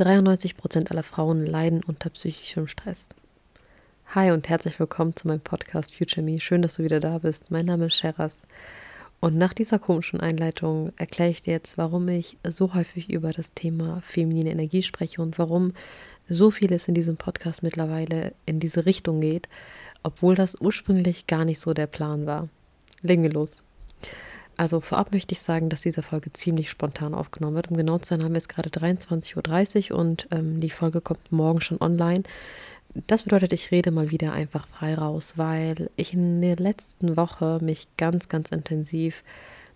93% aller Frauen leiden unter psychischem Stress. Hi und herzlich willkommen zu meinem Podcast Future Me. Schön, dass du wieder da bist. Mein Name ist Sheraz. Und nach dieser komischen Einleitung erkläre ich dir jetzt, warum ich so häufig über das Thema feminine Energie spreche und warum so vieles in diesem Podcast mittlerweile in diese Richtung geht, obwohl das ursprünglich gar nicht so der Plan war. Legen wir los. Also vorab möchte ich sagen, dass diese Folge ziemlich spontan aufgenommen wird. Um genau zu sein, haben wir es gerade 23.30 Uhr und ähm, die Folge kommt morgen schon online. Das bedeutet, ich rede mal wieder einfach frei raus, weil ich in der letzten Woche mich ganz, ganz intensiv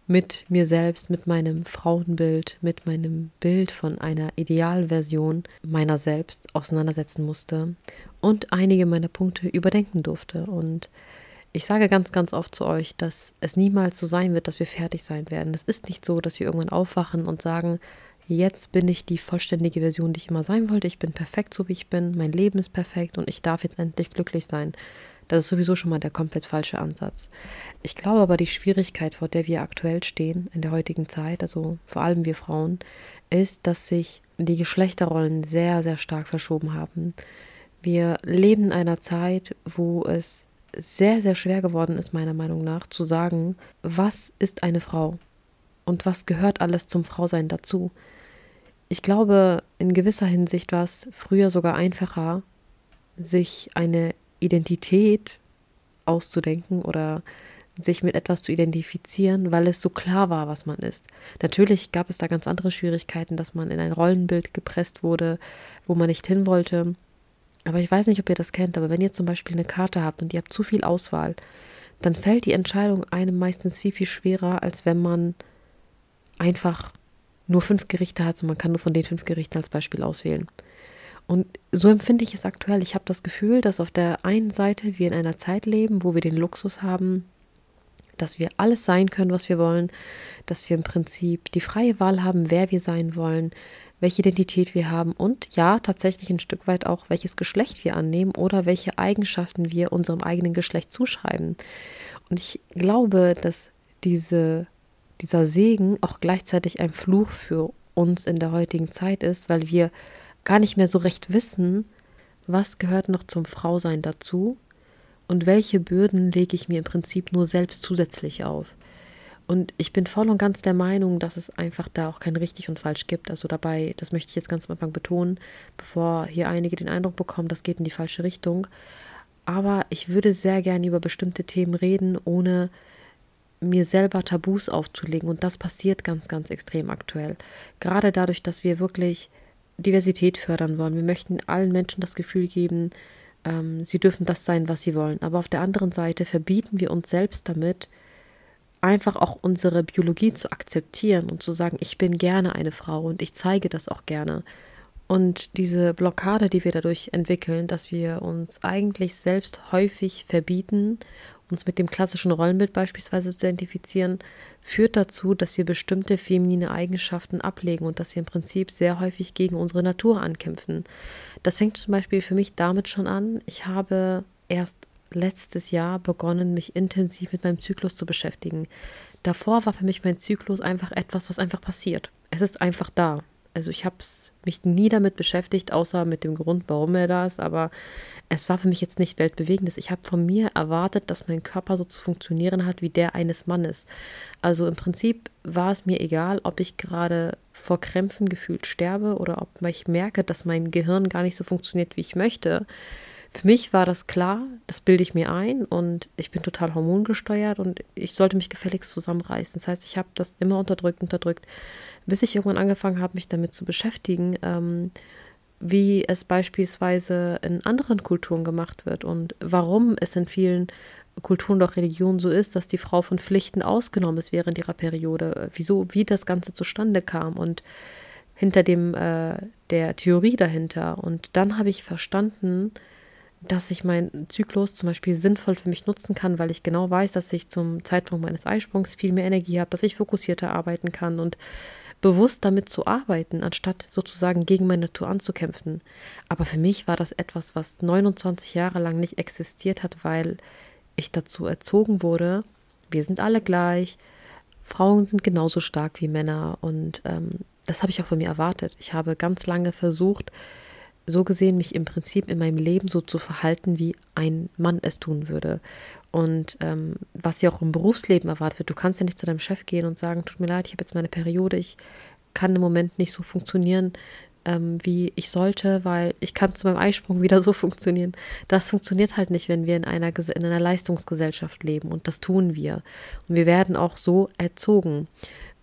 mit mir selbst, mit meinem Frauenbild, mit meinem Bild von einer Idealversion meiner selbst auseinandersetzen musste und einige meiner Punkte überdenken durfte. Und ich sage ganz, ganz oft zu euch, dass es niemals so sein wird, dass wir fertig sein werden. Es ist nicht so, dass wir irgendwann aufwachen und sagen, jetzt bin ich die vollständige Version, die ich immer sein wollte. Ich bin perfekt, so wie ich bin. Mein Leben ist perfekt und ich darf jetzt endlich glücklich sein. Das ist sowieso schon mal der komplett falsche Ansatz. Ich glaube aber, die Schwierigkeit, vor der wir aktuell stehen in der heutigen Zeit, also vor allem wir Frauen, ist, dass sich die Geschlechterrollen sehr, sehr stark verschoben haben. Wir leben in einer Zeit, wo es sehr, sehr schwer geworden ist, meiner Meinung nach, zu sagen, was ist eine Frau und was gehört alles zum Frausein dazu. Ich glaube, in gewisser Hinsicht war es früher sogar einfacher, sich eine Identität auszudenken oder sich mit etwas zu identifizieren, weil es so klar war, was man ist. Natürlich gab es da ganz andere Schwierigkeiten, dass man in ein Rollenbild gepresst wurde, wo man nicht hin wollte. Aber ich weiß nicht, ob ihr das kennt, aber wenn ihr zum Beispiel eine Karte habt und ihr habt zu viel Auswahl, dann fällt die Entscheidung einem meistens viel, viel schwerer, als wenn man einfach nur fünf Gerichte hat und man kann nur von den fünf Gerichten als Beispiel auswählen. Und so empfinde ich es aktuell. Ich habe das Gefühl, dass auf der einen Seite wir in einer Zeit leben, wo wir den Luxus haben, dass wir alles sein können, was wir wollen, dass wir im Prinzip die freie Wahl haben, wer wir sein wollen, welche Identität wir haben und ja, tatsächlich ein Stück weit auch, welches Geschlecht wir annehmen oder welche Eigenschaften wir unserem eigenen Geschlecht zuschreiben. Und ich glaube, dass diese, dieser Segen auch gleichzeitig ein Fluch für uns in der heutigen Zeit ist, weil wir gar nicht mehr so recht wissen, was gehört noch zum Frausein dazu und welche Bürden lege ich mir im Prinzip nur selbst zusätzlich auf. Und ich bin voll und ganz der Meinung, dass es einfach da auch kein richtig und falsch gibt. Also dabei, das möchte ich jetzt ganz am Anfang betonen, bevor hier einige den Eindruck bekommen, das geht in die falsche Richtung. Aber ich würde sehr gerne über bestimmte Themen reden, ohne mir selber Tabus aufzulegen. Und das passiert ganz, ganz extrem aktuell. Gerade dadurch, dass wir wirklich Diversität fördern wollen. Wir möchten allen Menschen das Gefühl geben, ähm, sie dürfen das sein, was sie wollen. Aber auf der anderen Seite verbieten wir uns selbst damit, einfach auch unsere Biologie zu akzeptieren und zu sagen, ich bin gerne eine Frau und ich zeige das auch gerne. Und diese Blockade, die wir dadurch entwickeln, dass wir uns eigentlich selbst häufig verbieten, uns mit dem klassischen Rollenbild beispielsweise zu identifizieren, führt dazu, dass wir bestimmte feminine Eigenschaften ablegen und dass wir im Prinzip sehr häufig gegen unsere Natur ankämpfen. Das fängt zum Beispiel für mich damit schon an. Ich habe erst letztes Jahr begonnen, mich intensiv mit meinem Zyklus zu beschäftigen. Davor war für mich mein Zyklus einfach etwas, was einfach passiert. Es ist einfach da. Also ich habe mich nie damit beschäftigt, außer mit dem Grund, warum er da ist, aber es war für mich jetzt nicht weltbewegendes. Ich habe von mir erwartet, dass mein Körper so zu funktionieren hat wie der eines Mannes. Also im Prinzip war es mir egal, ob ich gerade vor Krämpfen gefühlt sterbe oder ob ich merke, dass mein Gehirn gar nicht so funktioniert, wie ich möchte. Für mich war das klar, das bilde ich mir ein und ich bin total hormongesteuert und ich sollte mich gefälligst zusammenreißen. Das heißt, ich habe das immer unterdrückt, unterdrückt, bis ich irgendwann angefangen habe, mich damit zu beschäftigen, ähm, wie es beispielsweise in anderen Kulturen gemacht wird und warum es in vielen Kulturen oder Religionen so ist, dass die Frau von Pflichten ausgenommen ist während ihrer Periode, wieso, wie das Ganze zustande kam und hinter dem äh, der Theorie dahinter. Und dann habe ich verstanden, dass ich meinen Zyklus zum Beispiel sinnvoll für mich nutzen kann, weil ich genau weiß, dass ich zum Zeitpunkt meines Eisprungs viel mehr Energie habe, dass ich fokussierter arbeiten kann und bewusst damit zu arbeiten, anstatt sozusagen gegen meine Natur anzukämpfen. Aber für mich war das etwas, was 29 Jahre lang nicht existiert hat, weil ich dazu erzogen wurde, wir sind alle gleich, Frauen sind genauso stark wie Männer und ähm, das habe ich auch von mir erwartet. Ich habe ganz lange versucht, so gesehen, mich im Prinzip in meinem Leben so zu verhalten, wie ein Mann es tun würde. Und ähm, was ja auch im Berufsleben erwartet wird, du kannst ja nicht zu deinem Chef gehen und sagen, tut mir leid, ich habe jetzt meine Periode, ich kann im Moment nicht so funktionieren, ähm, wie ich sollte, weil ich kann zu meinem Eisprung wieder so funktionieren. Das funktioniert halt nicht, wenn wir in einer, in einer Leistungsgesellschaft leben und das tun wir. Und wir werden auch so erzogen.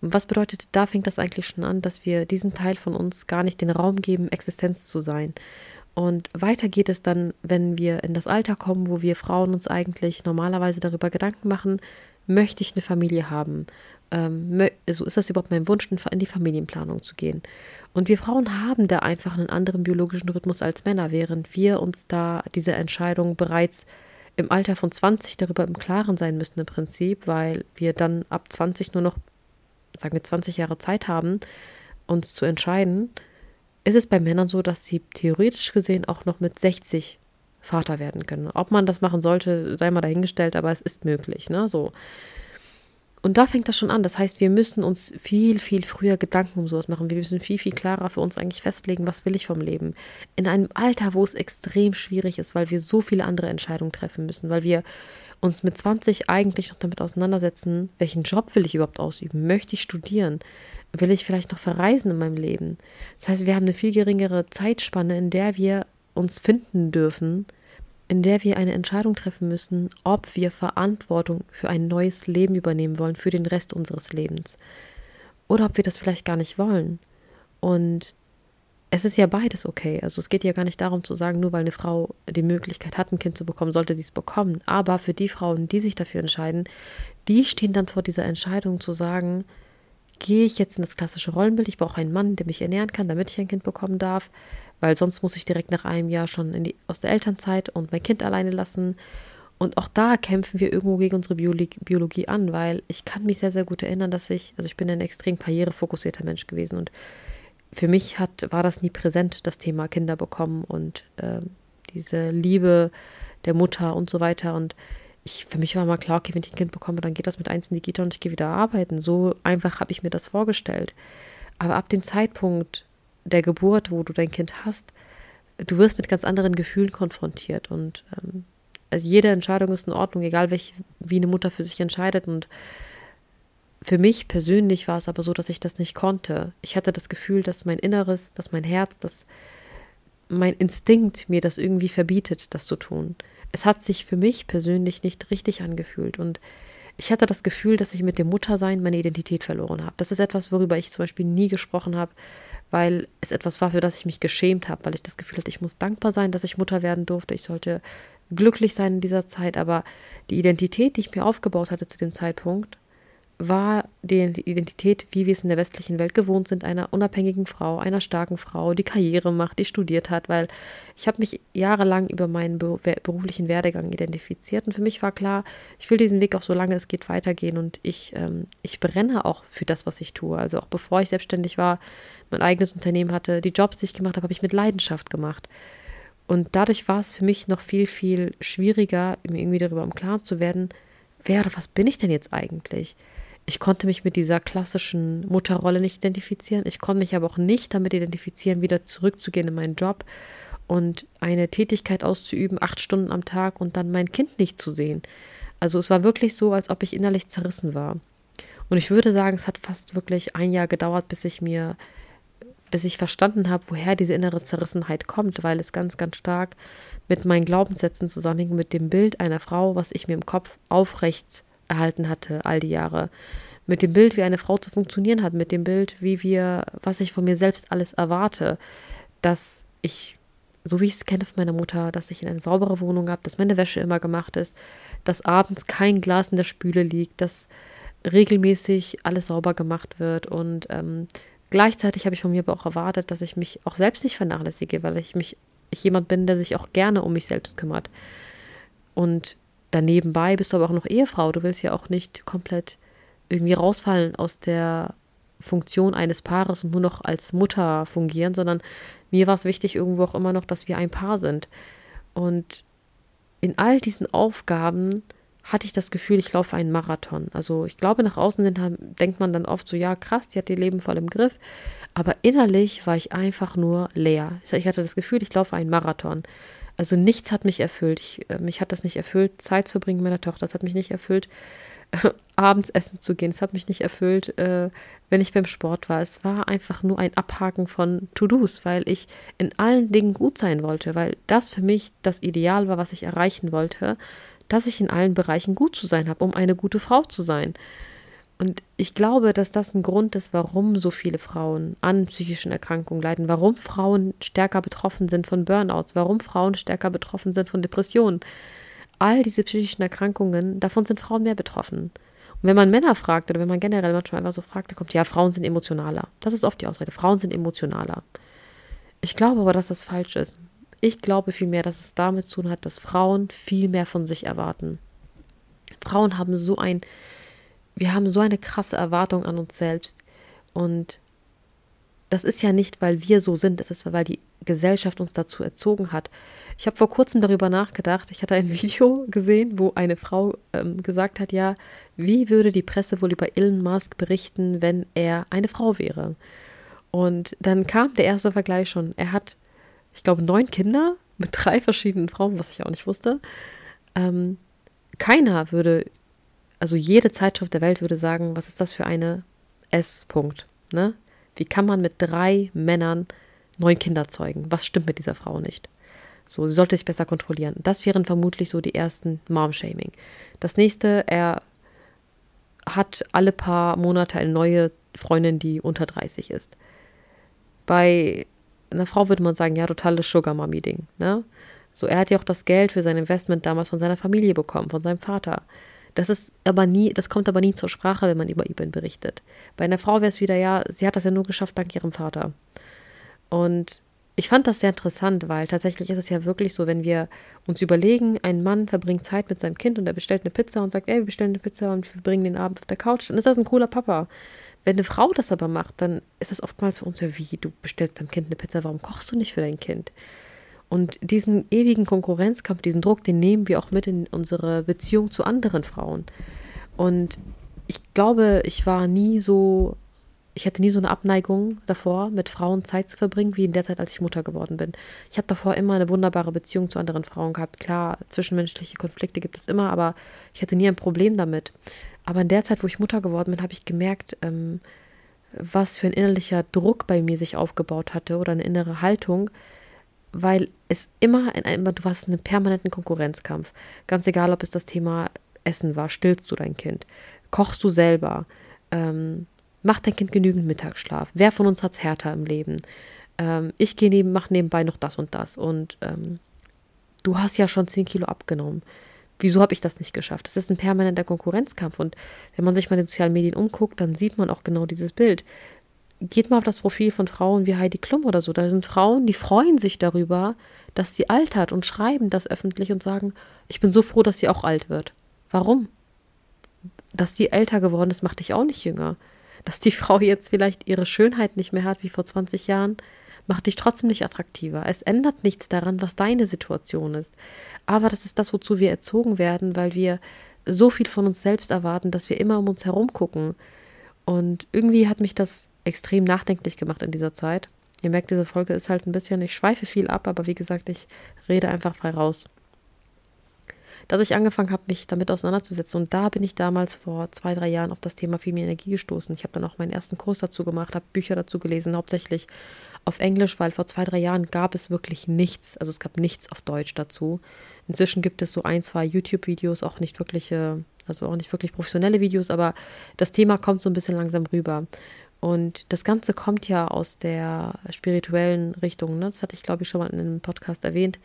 Was bedeutet, da fängt das eigentlich schon an, dass wir diesen Teil von uns gar nicht den Raum geben, Existenz zu sein. Und weiter geht es dann, wenn wir in das Alter kommen, wo wir Frauen uns eigentlich normalerweise darüber Gedanken machen, möchte ich eine Familie haben? Ähm, also ist das überhaupt mein Wunsch, in die Familienplanung zu gehen? Und wir Frauen haben da einfach einen anderen biologischen Rhythmus als Männer, während wir uns da diese Entscheidung bereits im Alter von 20 darüber im Klaren sein müssen im Prinzip, weil wir dann ab 20 nur noch sagen wir 20 Jahre Zeit haben, uns zu entscheiden, ist es bei Männern so, dass sie theoretisch gesehen auch noch mit 60 Vater werden können. Ob man das machen sollte, sei mal dahingestellt, aber es ist möglich, ne? So. Und da fängt das schon an. Das heißt, wir müssen uns viel, viel früher Gedanken um sowas machen. Wir müssen viel, viel klarer für uns eigentlich festlegen, was will ich vom Leben. In einem Alter, wo es extrem schwierig ist, weil wir so viele andere Entscheidungen treffen müssen, weil wir uns mit 20 eigentlich noch damit auseinandersetzen, welchen Job will ich überhaupt ausüben? Möchte ich studieren? Will ich vielleicht noch verreisen in meinem Leben? Das heißt, wir haben eine viel geringere Zeitspanne, in der wir uns finden dürfen, in der wir eine Entscheidung treffen müssen, ob wir Verantwortung für ein neues Leben übernehmen wollen, für den Rest unseres Lebens. Oder ob wir das vielleicht gar nicht wollen. Und es ist ja beides okay. Also es geht ja gar nicht darum zu sagen, nur weil eine Frau die Möglichkeit hat, ein Kind zu bekommen, sollte sie es bekommen. Aber für die Frauen, die sich dafür entscheiden, die stehen dann vor dieser Entscheidung zu sagen, gehe ich jetzt in das klassische Rollenbild, ich brauche einen Mann, der mich ernähren kann, damit ich ein Kind bekommen darf, weil sonst muss ich direkt nach einem Jahr schon die, aus der Elternzeit und mein Kind alleine lassen. Und auch da kämpfen wir irgendwo gegen unsere Biologie, an, weil ich kann mich sehr, sehr gut erinnern, dass ich, also ich bin ein extrem karrierefokussierter Mensch gewesen und für mich hat, war das nie präsent, das Thema Kinder bekommen und äh, diese Liebe der Mutter und so weiter. Und ich, für mich war mal klar, okay, wenn ich ein Kind bekomme, dann geht das mit eins in die Kita und ich gehe wieder arbeiten. So einfach habe ich mir das vorgestellt. Aber ab dem Zeitpunkt der Geburt, wo du dein Kind hast, du wirst mit ganz anderen Gefühlen konfrontiert. Und ähm, also jede Entscheidung ist in Ordnung, egal welch, wie eine Mutter für sich entscheidet. Und für mich persönlich war es aber so, dass ich das nicht konnte. Ich hatte das Gefühl, dass mein Inneres, dass mein Herz, dass mein Instinkt mir das irgendwie verbietet, das zu tun. Es hat sich für mich persönlich nicht richtig angefühlt und ich hatte das Gefühl, dass ich mit dem Muttersein meine Identität verloren habe. Das ist etwas, worüber ich zum Beispiel nie gesprochen habe, weil es etwas war, für das ich mich geschämt habe, weil ich das Gefühl hatte, ich muss dankbar sein, dass ich Mutter werden durfte. Ich sollte glücklich sein in dieser Zeit, aber die Identität, die ich mir aufgebaut hatte zu dem Zeitpunkt, war die Identität, wie wir es in der westlichen Welt gewohnt sind, einer unabhängigen Frau, einer starken Frau, die Karriere macht, die studiert hat, weil ich habe mich jahrelang über meinen beruflichen Werdegang identifiziert und für mich war klar, ich will diesen Weg auch so lange es geht weitergehen und ich, ähm, ich brenne auch für das, was ich tue. Also auch bevor ich selbstständig war, mein eigenes Unternehmen hatte, die Jobs, die ich gemacht habe, habe ich mit Leidenschaft gemacht. Und dadurch war es für mich noch viel, viel schwieriger, irgendwie darüber im Klaren zu werden, wer oder was bin ich denn jetzt eigentlich? Ich konnte mich mit dieser klassischen Mutterrolle nicht identifizieren. Ich konnte mich aber auch nicht damit identifizieren, wieder zurückzugehen in meinen Job und eine Tätigkeit auszuüben, acht Stunden am Tag und dann mein Kind nicht zu sehen. Also es war wirklich so, als ob ich innerlich zerrissen war. Und ich würde sagen, es hat fast wirklich ein Jahr gedauert, bis ich mir, bis ich verstanden habe, woher diese innere Zerrissenheit kommt, weil es ganz, ganz stark mit meinen Glaubenssätzen zusammenhängt, mit dem Bild einer Frau, was ich mir im Kopf aufrecht erhalten hatte, all die Jahre. Mit dem Bild, wie eine Frau zu funktionieren hat, mit dem Bild, wie wir, was ich von mir selbst alles erwarte, dass ich, so wie ich es kenne von meiner Mutter, dass ich in eine saubere Wohnung habe, dass meine Wäsche immer gemacht ist, dass abends kein Glas in der Spüle liegt, dass regelmäßig alles sauber gemacht wird und ähm, gleichzeitig habe ich von mir aber auch erwartet, dass ich mich auch selbst nicht vernachlässige, weil ich mich ich jemand bin, der sich auch gerne um mich selbst kümmert. Und danebenbei bist du aber auch noch Ehefrau. Du willst ja auch nicht komplett irgendwie rausfallen aus der Funktion eines Paares und nur noch als Mutter fungieren, sondern mir war es wichtig irgendwo auch immer noch, dass wir ein Paar sind. Und in all diesen Aufgaben hatte ich das Gefühl, ich laufe einen Marathon. Also ich glaube, nach außen hin denkt man dann oft so, ja, krass, die hat ihr Leben voll im Griff. Aber innerlich war ich einfach nur leer. Ich hatte das Gefühl, ich laufe einen Marathon. Also nichts hat mich erfüllt. Ich, äh, mich hat das nicht erfüllt, Zeit zu bringen mit meiner Tochter. Das hat mich nicht erfüllt, abends essen zu gehen. Es hat mich nicht erfüllt, äh, wenn ich beim Sport war. Es war einfach nur ein Abhaken von To-Dos, weil ich in allen Dingen gut sein wollte, weil das für mich das Ideal war, was ich erreichen wollte, dass ich in allen Bereichen gut zu sein habe, um eine gute Frau zu sein. Und ich glaube, dass das ein Grund ist, warum so viele Frauen an psychischen Erkrankungen leiden, warum Frauen stärker betroffen sind von Burnouts, warum Frauen stärker betroffen sind von Depressionen. All diese psychischen Erkrankungen, davon sind Frauen mehr betroffen. Und wenn man Männer fragt oder wenn man generell manchmal einfach so fragt, dann kommt, ja, Frauen sind emotionaler. Das ist oft die Ausrede. Frauen sind emotionaler. Ich glaube aber, dass das falsch ist. Ich glaube vielmehr, dass es damit zu tun hat, dass Frauen viel mehr von sich erwarten. Frauen haben so ein wir haben so eine krasse Erwartung an uns selbst. Und das ist ja nicht, weil wir so sind, es ist, weil die Gesellschaft uns dazu erzogen hat. Ich habe vor kurzem darüber nachgedacht. Ich hatte ein Video gesehen, wo eine Frau ähm, gesagt hat, ja, wie würde die Presse wohl über Elon Musk berichten, wenn er eine Frau wäre? Und dann kam der erste Vergleich schon. Er hat, ich glaube, neun Kinder mit drei verschiedenen Frauen, was ich auch nicht wusste. Ähm, keiner würde also jede Zeitschrift der Welt würde sagen, was ist das für eine S-Punkt? Ne? Wie kann man mit drei Männern neun Kinder zeugen? Was stimmt mit dieser Frau nicht? So, sie sollte sich besser kontrollieren. Das wären vermutlich so die ersten Mom-Shaming. Das nächste, er hat alle paar Monate eine neue Freundin, die unter 30 ist. Bei einer Frau würde man sagen, ja, totales Sugar-Mommy-Ding. Ne? So, er hat ja auch das Geld für sein Investment damals von seiner Familie bekommen, von seinem Vater. Das ist aber nie, das kommt aber nie zur Sprache, wenn man über ihn berichtet. Bei einer Frau wäre es wieder, ja, sie hat das ja nur geschafft dank ihrem Vater. Und ich fand das sehr interessant, weil tatsächlich ist es ja wirklich so, wenn wir uns überlegen, ein Mann verbringt Zeit mit seinem Kind und er bestellt eine Pizza und sagt, ey, wir bestellen eine Pizza und wir bringen den Abend auf der Couch, dann ist das ein cooler Papa. Wenn eine Frau das aber macht, dann ist das oftmals für uns ja wie, du bestellst deinem Kind eine Pizza, warum kochst du nicht für dein Kind? Und diesen ewigen Konkurrenzkampf, diesen Druck, den nehmen wir auch mit in unsere Beziehung zu anderen Frauen. Und ich glaube, ich war nie so, ich hatte nie so eine Abneigung davor, mit Frauen Zeit zu verbringen, wie in der Zeit, als ich Mutter geworden bin. Ich habe davor immer eine wunderbare Beziehung zu anderen Frauen gehabt. Klar, zwischenmenschliche Konflikte gibt es immer, aber ich hatte nie ein Problem damit. Aber in der Zeit, wo ich Mutter geworden bin, habe ich gemerkt, ähm, was für ein innerlicher Druck bei mir sich aufgebaut hatte oder eine innere Haltung, weil es immer einem, du warst in einem permanenten Konkurrenzkampf. Ganz egal, ob es das Thema Essen war, stillst du dein Kind, kochst du selber, ähm, macht dein Kind genügend Mittagsschlaf. Wer von uns hat es härter im Leben? Ähm, ich gehe neben, mache nebenbei noch das und das und ähm, du hast ja schon 10 Kilo abgenommen. Wieso habe ich das nicht geschafft? Das ist ein permanenter Konkurrenzkampf. Und wenn man sich mal in den sozialen Medien umguckt, dann sieht man auch genau dieses Bild geht mal auf das Profil von Frauen wie Heidi Klum oder so. Da sind Frauen, die freuen sich darüber, dass sie altert und schreiben das öffentlich und sagen, ich bin so froh, dass sie auch alt wird. Warum? Dass sie älter geworden ist, macht dich auch nicht jünger. Dass die Frau jetzt vielleicht ihre Schönheit nicht mehr hat wie vor 20 Jahren, macht dich trotzdem nicht attraktiver. Es ändert nichts daran, was deine Situation ist. Aber das ist das, wozu wir erzogen werden, weil wir so viel von uns selbst erwarten, dass wir immer um uns herum gucken. Und irgendwie hat mich das extrem nachdenklich gemacht in dieser Zeit. Ihr merkt, diese Folge ist halt ein bisschen, ich schweife viel ab, aber wie gesagt, ich rede einfach frei raus. Dass ich angefangen habe, mich damit auseinanderzusetzen. Und da bin ich damals vor zwei, drei Jahren auf das Thema Female Energie gestoßen. Ich habe dann auch meinen ersten Kurs dazu gemacht, habe Bücher dazu gelesen, hauptsächlich auf Englisch, weil vor zwei, drei Jahren gab es wirklich nichts. Also es gab nichts auf Deutsch dazu. Inzwischen gibt es so ein, zwei YouTube-Videos, auch nicht wirkliche, also auch nicht wirklich professionelle Videos, aber das Thema kommt so ein bisschen langsam rüber. Und das Ganze kommt ja aus der spirituellen Richtung. Ne? Das hatte ich, glaube ich, schon mal in einem Podcast erwähnt.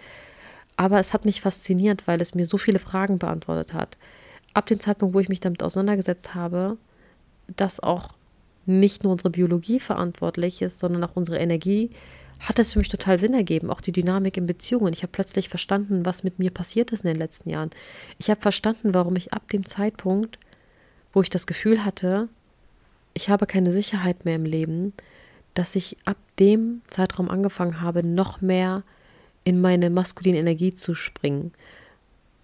Aber es hat mich fasziniert, weil es mir so viele Fragen beantwortet hat. Ab dem Zeitpunkt, wo ich mich damit auseinandergesetzt habe, dass auch nicht nur unsere Biologie verantwortlich ist, sondern auch unsere Energie, hat es für mich total Sinn ergeben, auch die Dynamik in Beziehungen. Ich habe plötzlich verstanden, was mit mir passiert ist in den letzten Jahren. Ich habe verstanden, warum ich ab dem Zeitpunkt, wo ich das Gefühl hatte, ich habe keine Sicherheit mehr im Leben, dass ich ab dem Zeitraum angefangen habe, noch mehr in meine maskuline Energie zu springen.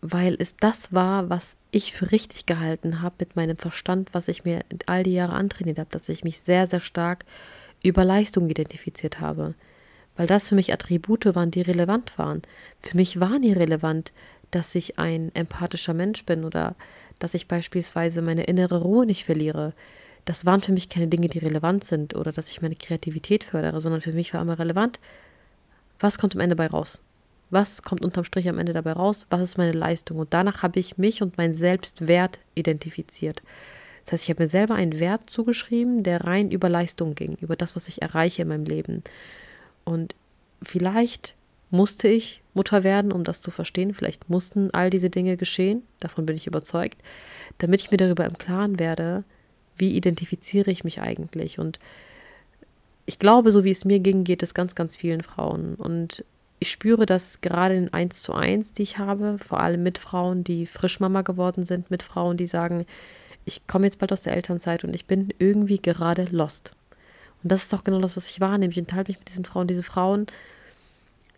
weil es das war, was ich für richtig gehalten habe mit meinem Verstand, was ich mir all die Jahre antrainiert habe, dass ich mich sehr, sehr stark über Leistung identifiziert habe. Weil das für mich Attribute waren, die relevant waren. Für mich war nie relevant, dass ich ein empathischer Mensch bin oder dass ich beispielsweise meine innere Ruhe nicht verliere. Das waren für mich keine Dinge, die relevant sind oder dass ich meine Kreativität fördere, sondern für mich war immer relevant, was kommt am Ende bei raus? Was kommt unterm Strich am Ende dabei raus? Was ist meine Leistung? Und danach habe ich mich und meinen Selbstwert identifiziert. Das heißt, ich habe mir selber einen Wert zugeschrieben, der rein über Leistung ging, über das, was ich erreiche in meinem Leben. Und vielleicht musste ich Mutter werden, um das zu verstehen. Vielleicht mussten all diese Dinge geschehen, davon bin ich überzeugt, damit ich mir darüber im Klaren werde, wie identifiziere ich mich eigentlich. Und ich glaube, so wie es mir ging, geht es ganz, ganz vielen Frauen. Und ich spüre das gerade in 1 zu 1, die ich habe, vor allem mit Frauen, die Frischmama geworden sind, mit Frauen, die sagen, ich komme jetzt bald aus der Elternzeit und ich bin irgendwie gerade lost. Und das ist doch genau das, was ich wahrnehme. Ich enthalte mich mit diesen Frauen. Diese Frauen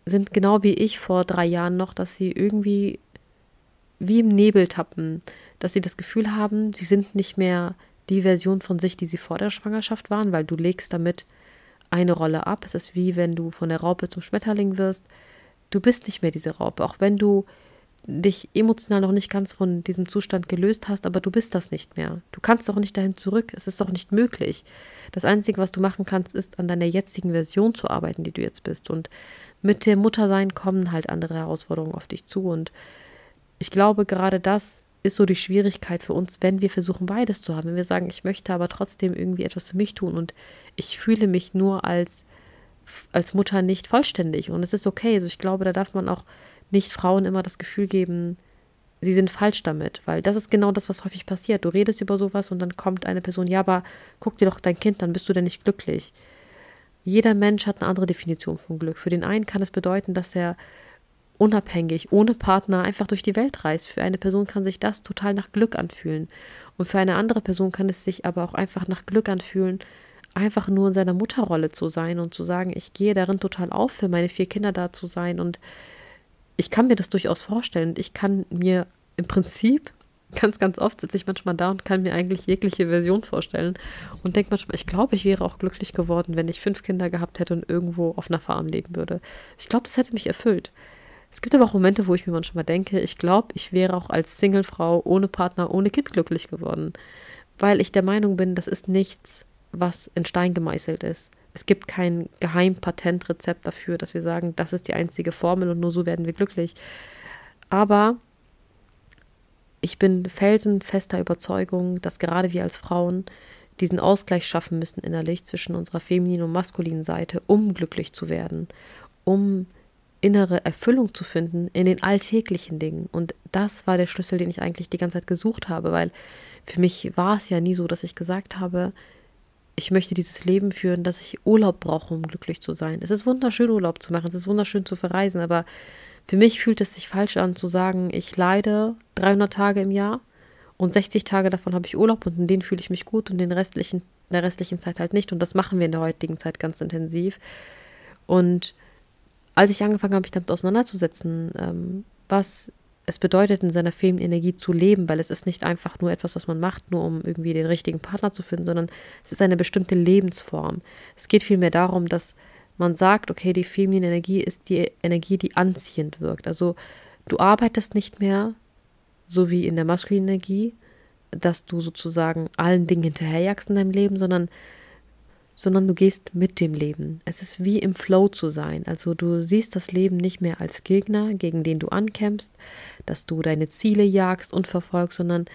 sind genau wie ich vor drei Jahren noch, dass sie irgendwie wie im Nebel tappen, dass sie das Gefühl haben, sie sind nicht mehr die Version von sich, die sie vor der Schwangerschaft waren, weil du legst damit eine Rolle ab. Es ist wie wenn du von der Raupe zum Schmetterling wirst. Du bist nicht mehr diese Raupe, auch wenn du dich emotional noch nicht ganz von diesem Zustand gelöst hast, aber du bist das nicht mehr. Du kannst doch nicht dahin zurück. Es ist doch nicht möglich. Das Einzige, was du machen kannst, ist an deiner jetzigen Version zu arbeiten, die du jetzt bist. Und mit dem Muttersein kommen halt andere Herausforderungen auf dich zu. Und ich glaube, gerade das ist so die Schwierigkeit für uns, wenn wir versuchen, beides zu haben. Wenn wir sagen, ich möchte aber trotzdem irgendwie etwas für mich tun und ich fühle mich nur als, als Mutter nicht vollständig. Und es ist okay. Also ich glaube, da darf man auch nicht Frauen immer das Gefühl geben, sie sind falsch damit, weil das ist genau das, was häufig passiert. Du redest über sowas und dann kommt eine Person, ja, aber guck dir doch dein Kind, dann bist du denn nicht glücklich. Jeder Mensch hat eine andere Definition von Glück. Für den einen kann es bedeuten, dass er unabhängig, ohne Partner einfach durch die Welt reist. Für eine Person kann sich das total nach Glück anfühlen. Und für eine andere Person kann es sich aber auch einfach nach Glück anfühlen, einfach nur in seiner Mutterrolle zu sein und zu sagen, ich gehe darin total auf, für meine vier Kinder da zu sein. Und ich kann mir das durchaus vorstellen. Ich kann mir im Prinzip ganz, ganz oft sitze ich manchmal da und kann mir eigentlich jegliche Version vorstellen und denke manchmal, ich glaube, ich wäre auch glücklich geworden, wenn ich fünf Kinder gehabt hätte und irgendwo auf einer Farm leben würde. Ich glaube, das hätte mich erfüllt. Es gibt aber auch Momente, wo ich mir manchmal denke, ich glaube, ich wäre auch als Singlefrau ohne Partner, ohne Kind glücklich geworden. Weil ich der Meinung bin, das ist nichts, was in Stein gemeißelt ist. Es gibt kein Geheimpatentrezept dafür, dass wir sagen, das ist die einzige Formel und nur so werden wir glücklich. Aber ich bin felsenfester Überzeugung, dass gerade wir als Frauen diesen Ausgleich schaffen müssen innerlich zwischen unserer femininen und maskulinen Seite, um glücklich zu werden, um innere Erfüllung zu finden in den alltäglichen Dingen. Und das war der Schlüssel, den ich eigentlich die ganze Zeit gesucht habe, weil für mich war es ja nie so, dass ich gesagt habe, ich möchte dieses Leben führen, dass ich Urlaub brauche, um glücklich zu sein. Es ist wunderschön, Urlaub zu machen, es ist wunderschön zu verreisen, aber für mich fühlt es sich falsch an zu sagen, ich leide 300 Tage im Jahr und 60 Tage davon habe ich Urlaub und in denen fühle ich mich gut und den restlichen, in der restlichen Zeit halt nicht. Und das machen wir in der heutigen Zeit ganz intensiv. Und als ich angefangen habe, mich damit auseinanderzusetzen, ähm, was es bedeutet, in seiner Energie zu leben, weil es ist nicht einfach nur etwas, was man macht, nur um irgendwie den richtigen Partner zu finden, sondern es ist eine bestimmte Lebensform. Es geht vielmehr darum, dass man sagt, okay, die feminine Energie ist die Energie, die anziehend wirkt. Also du arbeitest nicht mehr so wie in der maskulinen Energie, dass du sozusagen allen Dingen hinterherjagst in deinem Leben, sondern sondern du gehst mit dem Leben. Es ist wie im Flow zu sein. Also du siehst das Leben nicht mehr als Gegner, gegen den du ankämpfst, dass du deine Ziele jagst und verfolgst, sondern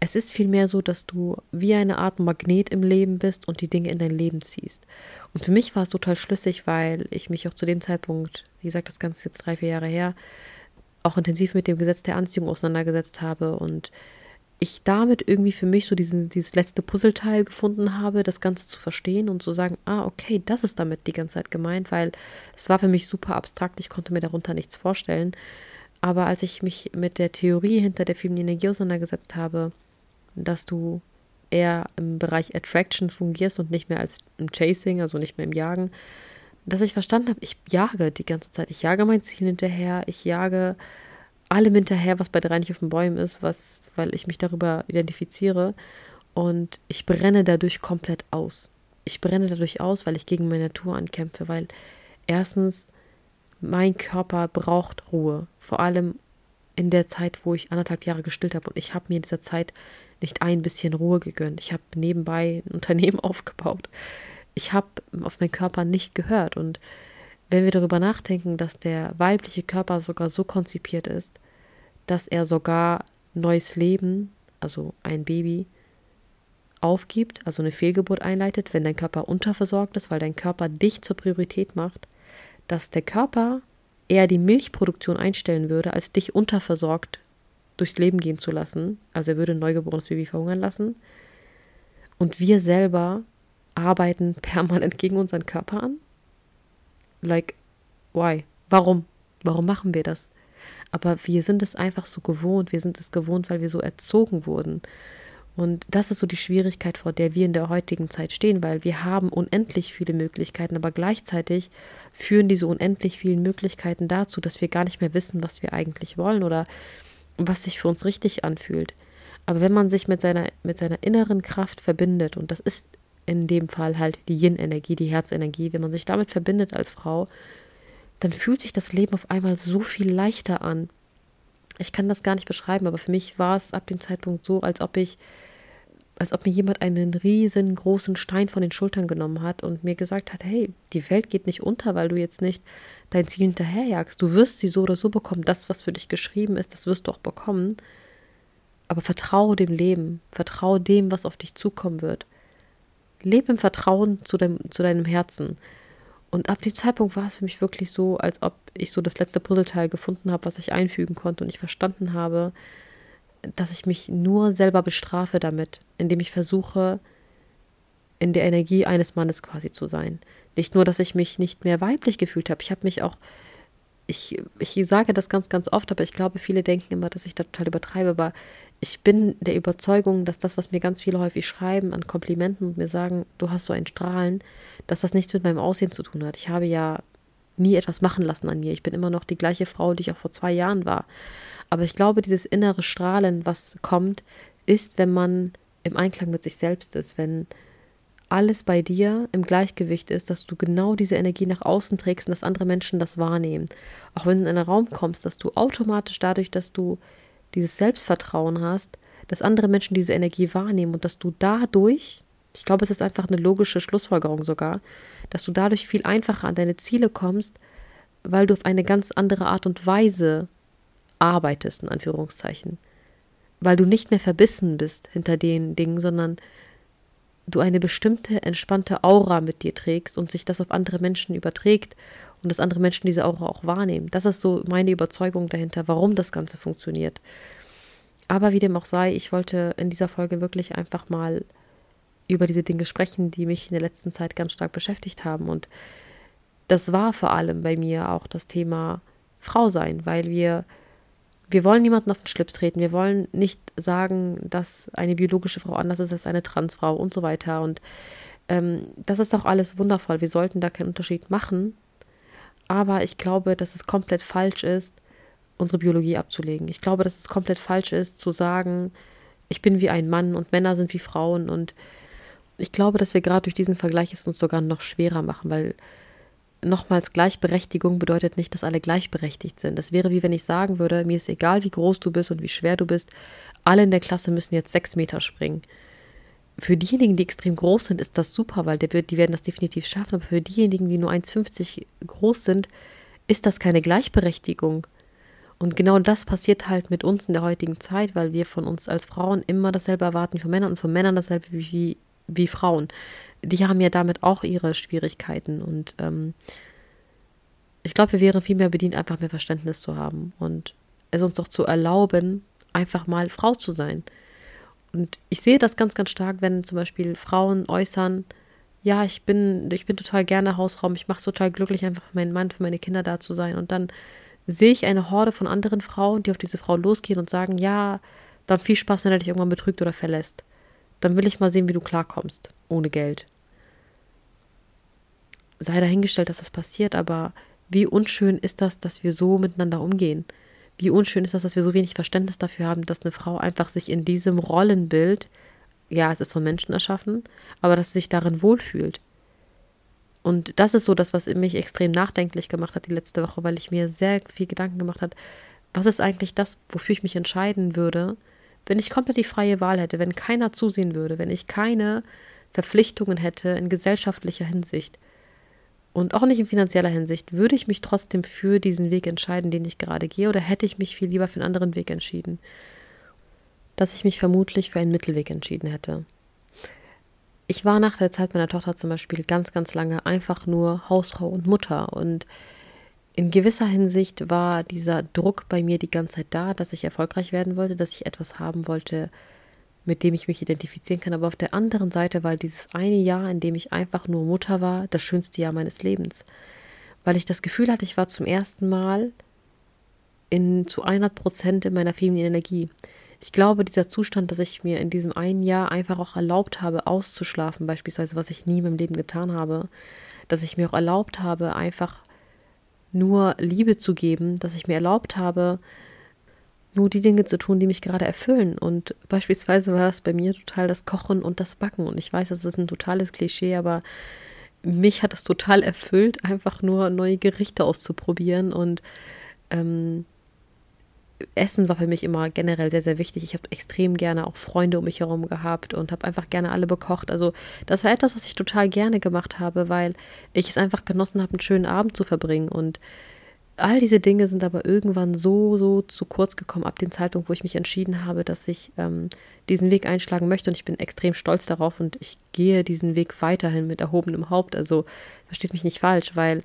es ist vielmehr so, dass du wie eine Art Magnet im Leben bist und die Dinge in dein Leben ziehst. Und für mich war es total schlüssig, weil ich mich auch zu dem Zeitpunkt, wie gesagt, das Ganze ist jetzt drei, vier Jahre her, auch intensiv mit dem Gesetz der Anziehung auseinandergesetzt habe und ich damit irgendwie für mich so diesen, dieses letzte Puzzleteil gefunden habe, das Ganze zu verstehen und zu sagen, ah, okay, das ist damit die ganze Zeit gemeint, weil es war für mich super abstrakt, ich konnte mir darunter nichts vorstellen. Aber als ich mich mit der Theorie hinter der femininen Energie auseinandergesetzt habe, dass du eher im Bereich Attraction fungierst und nicht mehr als im Chasing, also nicht mehr im Jagen, dass ich verstanden habe, ich jage die ganze Zeit. Ich jage mein Ziel hinterher, ich jage allem hinterher, was bei der Reich auf den Bäumen ist, was, weil ich mich darüber identifiziere. Und ich brenne dadurch komplett aus. Ich brenne dadurch aus, weil ich gegen meine Natur ankämpfe, weil erstens mein Körper braucht Ruhe. Vor allem in der Zeit, wo ich anderthalb Jahre gestillt habe. Und ich habe mir in dieser Zeit nicht ein bisschen Ruhe gegönnt. Ich habe nebenbei ein Unternehmen aufgebaut. Ich habe auf meinen Körper nicht gehört. Und wenn wir darüber nachdenken, dass der weibliche Körper sogar so konzipiert ist, dass er sogar neues Leben, also ein Baby, aufgibt, also eine Fehlgeburt einleitet, wenn dein Körper unterversorgt ist, weil dein Körper dich zur Priorität macht, dass der Körper eher die Milchproduktion einstellen würde, als dich unterversorgt durchs Leben gehen zu lassen. Also er würde ein neugeborenes Baby verhungern lassen. Und wir selber arbeiten permanent gegen unseren Körper an. Like, why? Warum? Warum machen wir das? Aber wir sind es einfach so gewohnt. Wir sind es gewohnt, weil wir so erzogen wurden. Und das ist so die Schwierigkeit, vor der wir in der heutigen Zeit stehen, weil wir haben unendlich viele Möglichkeiten, aber gleichzeitig führen diese unendlich vielen Möglichkeiten dazu, dass wir gar nicht mehr wissen, was wir eigentlich wollen oder was sich für uns richtig anfühlt. Aber wenn man sich mit seiner, mit seiner inneren Kraft verbindet, und das ist in dem Fall halt die Yin-Energie, die Herzenergie, wenn man sich damit verbindet als Frau, dann fühlt sich das Leben auf einmal so viel leichter an. Ich kann das gar nicht beschreiben, aber für mich war es ab dem Zeitpunkt so, als ob ich als ob mir jemand einen riesengroßen Stein von den Schultern genommen hat und mir gesagt hat, hey, die Welt geht nicht unter, weil du jetzt nicht dein Ziel hinterherjagst. Du wirst sie so oder so bekommen. Das, was für dich geschrieben ist, das wirst du auch bekommen. Aber vertraue dem Leben, vertraue dem, was auf dich zukommen wird. Lebe im Vertrauen zu, dein, zu deinem Herzen. Und ab dem Zeitpunkt war es für mich wirklich so, als ob ich so das letzte Puzzleteil gefunden habe, was ich einfügen konnte und ich verstanden habe, dass ich mich nur selber bestrafe damit, indem ich versuche, in der Energie eines Mannes quasi zu sein. Nicht nur, dass ich mich nicht mehr weiblich gefühlt habe, ich habe mich auch, ich, ich sage das ganz, ganz oft, aber ich glaube, viele denken immer, dass ich da total übertreibe, aber ich bin der Überzeugung, dass das, was mir ganz viele häufig schreiben an Komplimenten und mir sagen, du hast so ein Strahlen, dass das nichts mit meinem Aussehen zu tun hat. Ich habe ja nie etwas machen lassen an mir. Ich bin immer noch die gleiche Frau, die ich auch vor zwei Jahren war. Aber ich glaube, dieses innere Strahlen, was kommt, ist, wenn man im Einklang mit sich selbst ist, wenn alles bei dir im Gleichgewicht ist, dass du genau diese Energie nach außen trägst und dass andere Menschen das wahrnehmen. Auch wenn du in einen Raum kommst, dass du automatisch dadurch, dass du dieses Selbstvertrauen hast, dass andere Menschen diese Energie wahrnehmen und dass du dadurch, ich glaube, es ist einfach eine logische Schlussfolgerung sogar, dass du dadurch viel einfacher an deine Ziele kommst, weil du auf eine ganz andere Art und Weise arbeitest, in Anführungszeichen. Weil du nicht mehr verbissen bist hinter den Dingen, sondern du eine bestimmte entspannte Aura mit dir trägst und sich das auf andere Menschen überträgt und dass andere Menschen diese Aura auch wahrnehmen. Das ist so meine Überzeugung dahinter, warum das Ganze funktioniert. Aber wie dem auch sei, ich wollte in dieser Folge wirklich einfach mal über diese Dinge sprechen, die mich in der letzten Zeit ganz stark beschäftigt haben. Und das war vor allem bei mir auch das Thema Frau sein, weil wir wir wollen niemanden auf den Schlips treten. Wir wollen nicht sagen, dass eine biologische Frau anders ist als eine Transfrau und so weiter. Und ähm, das ist auch alles wundervoll. Wir sollten da keinen Unterschied machen. Aber ich glaube, dass es komplett falsch ist, unsere Biologie abzulegen. Ich glaube, dass es komplett falsch ist, zu sagen, ich bin wie ein Mann und Männer sind wie Frauen. Und ich glaube, dass wir gerade durch diesen Vergleich es uns sogar noch schwerer machen, weil nochmals, Gleichberechtigung bedeutet nicht, dass alle gleichberechtigt sind. Das wäre wie wenn ich sagen würde, mir ist egal, wie groß du bist und wie schwer du bist, alle in der Klasse müssen jetzt sechs Meter springen. Für diejenigen, die extrem groß sind, ist das super, weil die werden das definitiv schaffen. Aber für diejenigen, die nur 1,50 groß sind, ist das keine Gleichberechtigung. Und genau das passiert halt mit uns in der heutigen Zeit, weil wir von uns als Frauen immer dasselbe erwarten wie von Männern und von Männern dasselbe wie, wie Frauen die haben ja damit auch ihre Schwierigkeiten. Und ähm, ich glaube, wir wären viel mehr bedient, einfach mehr Verständnis zu haben und es uns doch zu erlauben, einfach mal Frau zu sein. Und ich sehe das ganz, ganz stark, wenn zum Beispiel Frauen äußern, ja, ich bin, ich bin total gerne Hausraum, ich mache es total glücklich, einfach für meinen Mann, für meine Kinder da zu sein. Und dann sehe ich eine Horde von anderen Frauen, die auf diese Frau losgehen und sagen, ja, dann viel Spaß, wenn er dich irgendwann betrügt oder verlässt. Dann will ich mal sehen, wie du klarkommst, ohne Geld sei dahingestellt, dass das passiert, aber wie unschön ist das, dass wir so miteinander umgehen? wie unschön ist das, dass wir so wenig Verständnis dafür haben, dass eine Frau einfach sich in diesem Rollenbild, ja, es ist von Menschen erschaffen, aber dass sie sich darin wohlfühlt. Und das ist so das, was mich extrem nachdenklich gemacht hat die letzte Woche, weil ich mir sehr viel Gedanken gemacht habe, was ist eigentlich das, wofür ich mich entscheiden würde, wenn ich komplett die freie Wahl hätte, wenn keiner zusehen würde, wenn ich keine Verpflichtungen hätte in gesellschaftlicher Hinsicht und auch nicht in finanzieller Hinsicht, würde ich mich trotzdem für diesen Weg entscheiden, den ich gerade gehe, oder hätte ich mich viel lieber für einen anderen Weg entschieden? Dass ich mich vermutlich für einen Mittelweg entschieden hätte. Ich war nach der Zeit meiner Tochter zum Beispiel ganz, ganz lange einfach nur Hausfrau und Mutter und in gewisser Hinsicht war dieser Druck bei mir die ganze Zeit da, dass ich erfolgreich werden wollte, dass ich etwas haben wollte, mit dem ich mich identifizieren kann. Aber auf der anderen Seite war dieses eine Jahr, in dem ich einfach nur Mutter war, das schönste Jahr meines Lebens. Weil ich das Gefühl hatte, ich war zum ersten Mal in, zu 100 Prozent in meiner femininen Energie. Ich glaube, dieser Zustand, dass ich mir in diesem einen Jahr einfach auch erlaubt habe, auszuschlafen, beispielsweise, was ich nie in meinem Leben getan habe, dass ich mir auch erlaubt habe, einfach nur Liebe zu geben, dass ich mir erlaubt habe, nur die Dinge zu tun, die mich gerade erfüllen. Und beispielsweise war es bei mir total das Kochen und das Backen. Und ich weiß, das ist ein totales Klischee, aber mich hat es total erfüllt, einfach nur neue Gerichte auszuprobieren und ähm, Essen war für mich immer generell sehr, sehr wichtig. Ich habe extrem gerne auch Freunde um mich herum gehabt und habe einfach gerne alle bekocht. Also das war etwas, was ich total gerne gemacht habe, weil ich es einfach genossen habe, einen schönen Abend zu verbringen. Und all diese Dinge sind aber irgendwann so, so zu kurz gekommen ab dem Zeitpunkt, wo ich mich entschieden habe, dass ich ähm, diesen Weg einschlagen möchte. Und ich bin extrem stolz darauf und ich gehe diesen Weg weiterhin mit erhobenem Haupt. Also versteht mich nicht falsch, weil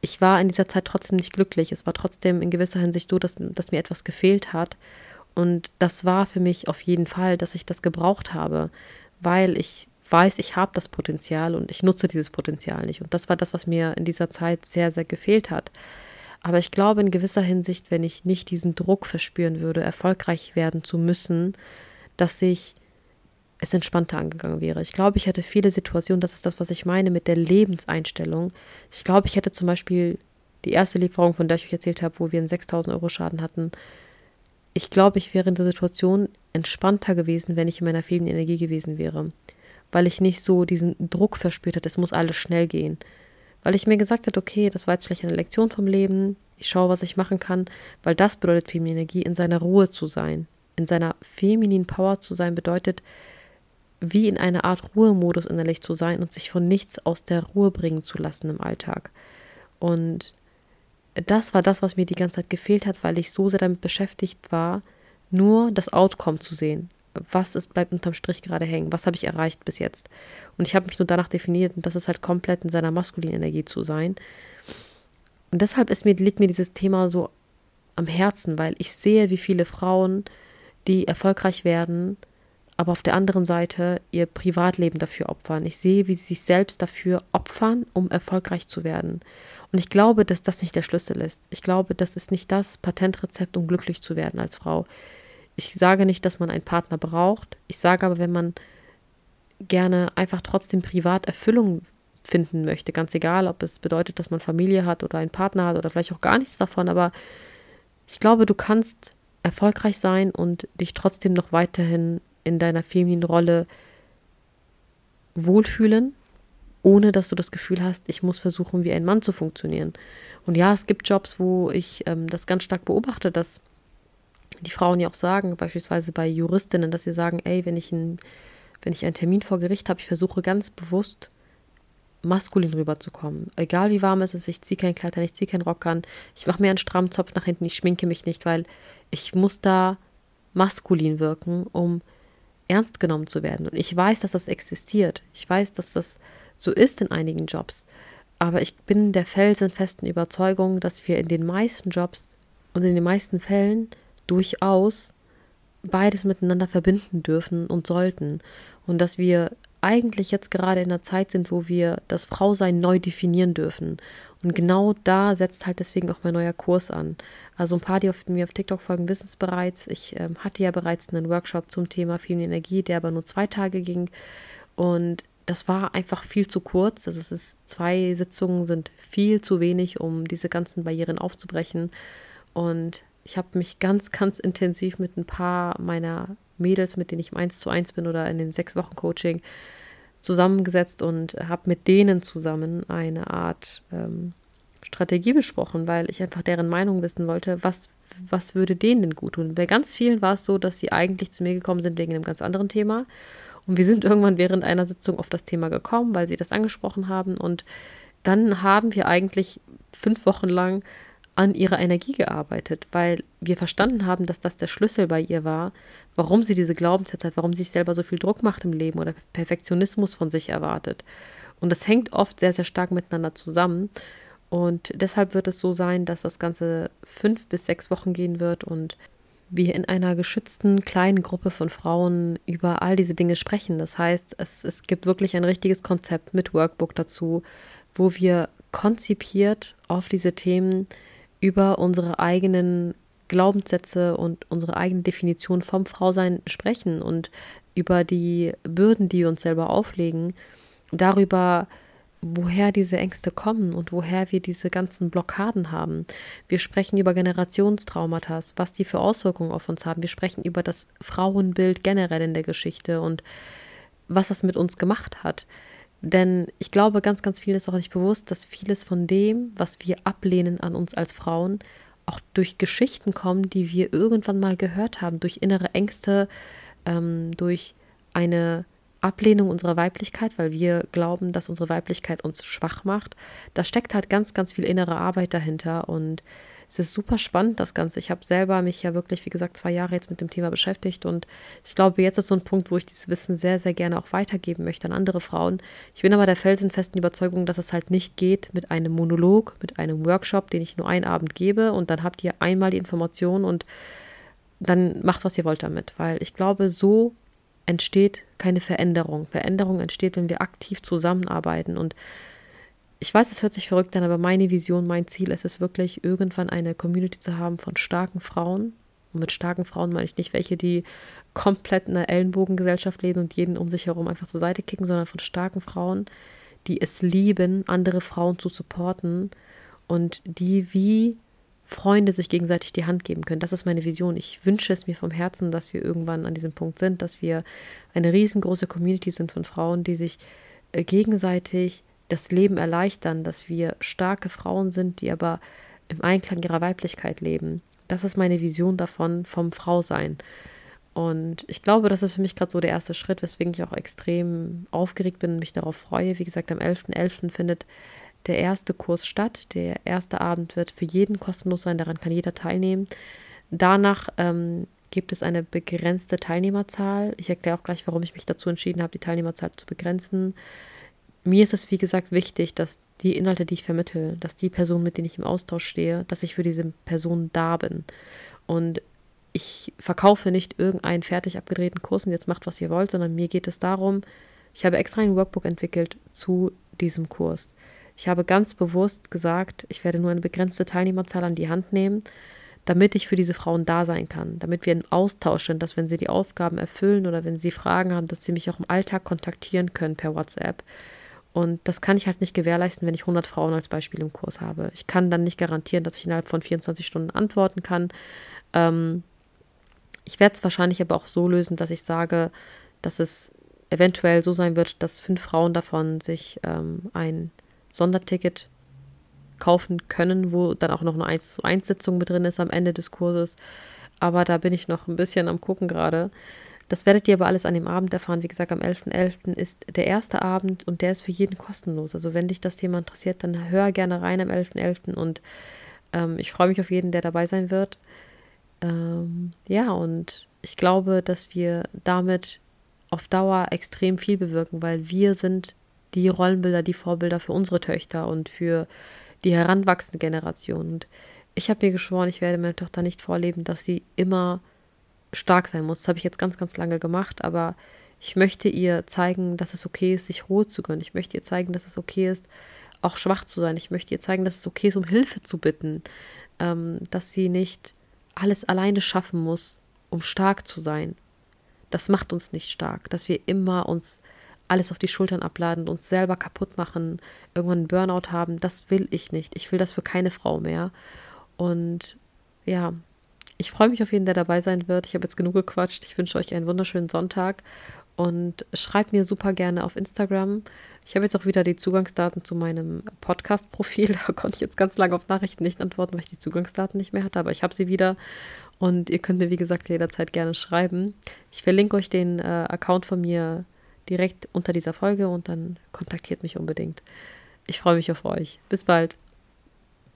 ich war in dieser Zeit trotzdem nicht glücklich. Es war trotzdem in gewisser Hinsicht so, dass, dass mir etwas gefehlt hat. Und das war für mich auf jeden Fall, dass ich das gebraucht habe, weil ich weiß, ich habe das Potenzial und ich nutze dieses Potenzial nicht. Und das war das, was mir in dieser Zeit sehr, sehr gefehlt hat. Aber ich glaube in gewisser Hinsicht, wenn ich nicht diesen Druck verspüren würde, erfolgreich werden zu müssen, dass ich es entspannter angegangen wäre. Ich glaube, ich hätte viele Situationen, das ist das, was ich meine mit der Lebenseinstellung. Ich glaube, ich hätte zum Beispiel die erste Lieferung, von der ich euch erzählt habe, wo wir einen 6000 Euro Schaden hatten. Ich glaube, ich wäre in der Situation entspannter gewesen, wenn ich in meiner fehlenden Energie gewesen wäre. Weil ich nicht so diesen Druck verspürt hätte, es muss alles schnell gehen. Weil ich mir gesagt habe, okay, das war jetzt vielleicht eine Lektion vom Leben, ich schaue, was ich machen kann, weil das bedeutet feminine Energie, in seiner Ruhe zu sein. In seiner femininen Power zu sein bedeutet, wie in einer Art Ruhemodus innerlich zu sein und sich von nichts aus der Ruhe bringen zu lassen im Alltag. Und das war das, was mir die ganze Zeit gefehlt hat, weil ich so sehr damit beschäftigt war, nur das Outcome zu sehen. Was ist, bleibt unterm Strich gerade hängen? Was habe ich erreicht bis jetzt? Und ich habe mich nur danach definiert, und das ist halt komplett in seiner maskulinen Energie zu sein. Und deshalb ist mir, liegt mir dieses Thema so am Herzen, weil ich sehe, wie viele Frauen, die erfolgreich werden, aber auf der anderen Seite ihr Privatleben dafür opfern. Ich sehe, wie sie sich selbst dafür opfern, um erfolgreich zu werden. Und ich glaube, dass das nicht der Schlüssel ist. Ich glaube, das ist nicht das Patentrezept, um glücklich zu werden als Frau. Ich sage nicht, dass man einen Partner braucht. Ich sage aber, wenn man gerne einfach trotzdem privat Erfüllung finden möchte, ganz egal, ob es bedeutet, dass man Familie hat oder einen Partner hat oder vielleicht auch gar nichts davon, aber ich glaube, du kannst erfolgreich sein und dich trotzdem noch weiterhin in deiner femininen Rolle wohlfühlen, ohne dass du das Gefühl hast, ich muss versuchen, wie ein Mann zu funktionieren. Und ja, es gibt Jobs, wo ich ähm, das ganz stark beobachte, dass die Frauen ja auch sagen, beispielsweise bei Juristinnen, dass sie sagen, ey, wenn ich, ein, wenn ich einen Termin vor Gericht habe, ich versuche ganz bewusst maskulin rüberzukommen. Egal wie warm es ist, ich ziehe kein Kleid an, ich ziehe keinen Rock an, ich mache mir einen strammen Zopf nach hinten, ich schminke mich nicht, weil ich muss da maskulin wirken, um ernst genommen zu werden. Und ich weiß, dass das existiert. Ich weiß, dass das so ist in einigen Jobs. Aber ich bin der felsenfesten Überzeugung, dass wir in den meisten Jobs und in den meisten Fällen durchaus beides miteinander verbinden dürfen und sollten. Und dass wir eigentlich jetzt gerade in einer Zeit sind, wo wir das Frausein neu definieren dürfen. Und genau da setzt halt deswegen auch mein neuer Kurs an. Also ein paar, die auf, mir auf TikTok folgen, wissen es bereits. Ich ähm, hatte ja bereits einen Workshop zum Thema Feminine Energie, der aber nur zwei Tage ging. Und das war einfach viel zu kurz. Also es ist zwei Sitzungen sind viel zu wenig, um diese ganzen Barrieren aufzubrechen. Und Ich habe mich ganz, ganz intensiv mit ein paar meiner Mädels, mit denen ich im 1 zu 1 bin oder in dem sechs Wochen Coaching, zusammengesetzt und habe mit denen zusammen eine Art ähm, Strategie besprochen, weil ich einfach deren Meinung wissen wollte, was, was würde denen denn gut tun. Bei ganz vielen war es so, dass sie eigentlich zu mir gekommen sind wegen einem ganz anderen Thema. Und wir sind irgendwann während einer Sitzung auf das Thema gekommen, weil sie das angesprochen haben. Und dann haben wir eigentlich fünf Wochen lang an ihrer Energie gearbeitet, weil wir verstanden haben, dass das der Schlüssel bei ihr war, warum sie diese Glaubenssätze hat, warum sie sich selber so viel Druck macht im Leben oder Perfektionismus von sich erwartet. Und das hängt oft sehr, sehr stark miteinander zusammen. Und deshalb wird es so sein, dass das Ganze fünf bis sechs Wochen gehen wird und wir in einer geschützten kleinen Gruppe von Frauen über all diese Dinge sprechen. Das heißt, es, es gibt wirklich ein richtiges Konzept mit Workbook dazu, wo wir konzipiert auf diese Themen über unsere eigenen Glaubenssätze und unsere eigene Definition vom Frausein sprechen und über die Bürden, die wir uns selber auflegen, darüber, woher diese Ängste kommen und woher wir diese ganzen Blockaden haben. Wir sprechen über Generationstraumata, was die für Auswirkungen auf uns haben. Wir sprechen über das Frauenbild generell in der Geschichte und was das mit uns gemacht hat. Denn ich glaube, ganz, ganz vielen ist auch nicht bewusst, dass vieles von dem, was wir ablehnen an uns als Frauen, auch durch Geschichten kommen, die wir irgendwann mal gehört haben, durch innere Ängste, ähm, durch eine Ablehnung unserer Weiblichkeit, weil wir glauben, dass unsere Weiblichkeit uns schwach macht. Da steckt halt ganz, ganz viel innere Arbeit dahinter und es ist super spannend, das Ganze. Ich habe selber mich ja wirklich, wie gesagt, zwei Jahre jetzt mit dem Thema beschäftigt und ich glaube, jetzt ist so ein Punkt, wo ich dieses Wissen sehr, sehr gerne auch weitergeben möchte an andere Frauen. Ich bin aber der felsenfesten Überzeugung, dass es halt nicht geht mit einem Monolog, mit einem Workshop, den ich nur einen Abend gebe und dann habt ihr einmal die Information und dann macht, was ihr wollt damit, weil ich glaube, so entsteht keine Veränderung. Veränderung entsteht, wenn wir aktiv zusammenarbeiten und ich weiß, es hört sich verrückt an, aber meine Vision, mein Ziel ist es wirklich, irgendwann eine Community zu haben von starken Frauen. Und mit starken Frauen meine ich nicht welche, die komplett in einer Ellenbogengesellschaft leben und jeden um sich herum einfach zur Seite kicken, sondern von starken Frauen, die es lieben, andere Frauen zu supporten und die wie Freunde sich gegenseitig die Hand geben können. Das ist meine Vision. Ich wünsche es mir vom Herzen, dass wir irgendwann an diesem Punkt sind, dass wir eine riesengroße Community sind von Frauen, die sich äh, gegenseitig das Leben erleichtern, dass wir starke Frauen sind, die aber im Einklang ihrer Weiblichkeit leben. Das ist meine Vision davon, vom Frausein. Und ich glaube, das ist für mich gerade so der erste Schritt, weswegen ich auch extrem aufgeregt bin und mich darauf freue. Wie gesagt, am 11.11. .11. findet der erste Kurs statt. Der erste Abend wird für jeden kostenlos sein, daran kann jeder teilnehmen. Danach ähm, gibt es eine begrenzte Teilnehmerzahl. Ich erkläre auch gleich, warum ich mich dazu entschieden habe, die Teilnehmerzahl zu begrenzen mir ist es, wie gesagt, wichtig, dass die Inhalte, die ich vermittle, dass die Personen, mit denen ich im Austausch stehe, dass ich für diese Person da bin. Und ich verkaufe nicht irgendeinen fertig abgedrehten Kurs und jetzt macht, was ihr wollt, sondern mir geht es darum, ich habe extra ein Workbook entwickelt zu diesem Kurs. Ich habe ganz bewusst gesagt, ich werde nur eine begrenzte Teilnehmerzahl an die Hand nehmen, damit ich für diese Frauen da sein kann, damit wir im Austausch sind, dass wenn sie die Aufgaben erfüllen oder wenn sie Fragen haben, dass sie mich auch im Alltag kontaktieren können per WhatsApp und das kann ich halt nicht gewährleisten, wenn ich 100 Frauen als Beispiel im Kurs habe. Ich kann dann nicht garantieren, dass ich innerhalb von 24 Stunden antworten kann. Ähm, ich werde es wahrscheinlich aber auch so lösen, dass ich sage, dass es eventuell so sein wird, dass fünf Frauen davon sich ähm, ein Sonderticket kaufen können, wo dann auch noch eine 1 zu 1 Sitzung mit drin ist am Ende des Kurses. Aber da bin ich noch ein bisschen am gucken gerade. Das werdet ihr aber alles an dem Abend erfahren. Wie gesagt, am 11.11. .11. ist der erste Abend und der ist für jeden kostenlos. Also wenn dich das Thema interessiert, dann hör gerne rein am 11.11. .11. und ähm, ich freue mich auf jeden, der dabei sein wird. Ähm, ja, und ich glaube, dass wir damit auf Dauer extrem viel bewirken, weil wir sind die Rollenbilder, die Vorbilder für unsere Töchter und für die heranwachsende Generation. Und ich habe mir geschworen, ich werde meiner Tochter nicht vorleben, dass sie immer stark sein muss. Das habe ich jetzt ganz, ganz lange gemacht, aber ich möchte ihr zeigen, dass es okay ist, sich Ruhe zu gönnen. Ich möchte ihr zeigen, dass es okay ist, auch schwach zu sein. Ich möchte ihr zeigen, dass es okay ist, um Hilfe zu bitten, ähm, dass sie nicht alles alleine schaffen muss, um stark zu sein. Das macht uns nicht stark, dass wir immer uns alles auf die Schultern abladen, uns selber kaputt machen, irgendwann einen Burnout haben. Das will ich nicht. Ich will das für keine Frau mehr. Und ja, ich freue mich auf jeden, der dabei sein wird. Ich habe jetzt genug gequatscht. Ich wünsche euch einen wunderschönen Sonntag und schreibt mir super gerne auf Instagram. Ich habe jetzt auch wieder die Zugangsdaten zu meinem Podcast-Profil. Da konnte ich jetzt ganz lange auf Nachrichten nicht antworten, weil ich die Zugangsdaten nicht mehr hatte, aber ich habe sie wieder. Und ihr könnt mir, wie gesagt, jederzeit gerne schreiben. Ich verlinke euch den äh, Account von mir direkt unter dieser Folge und dann kontaktiert mich unbedingt. Ich freue mich auf euch. Bis bald.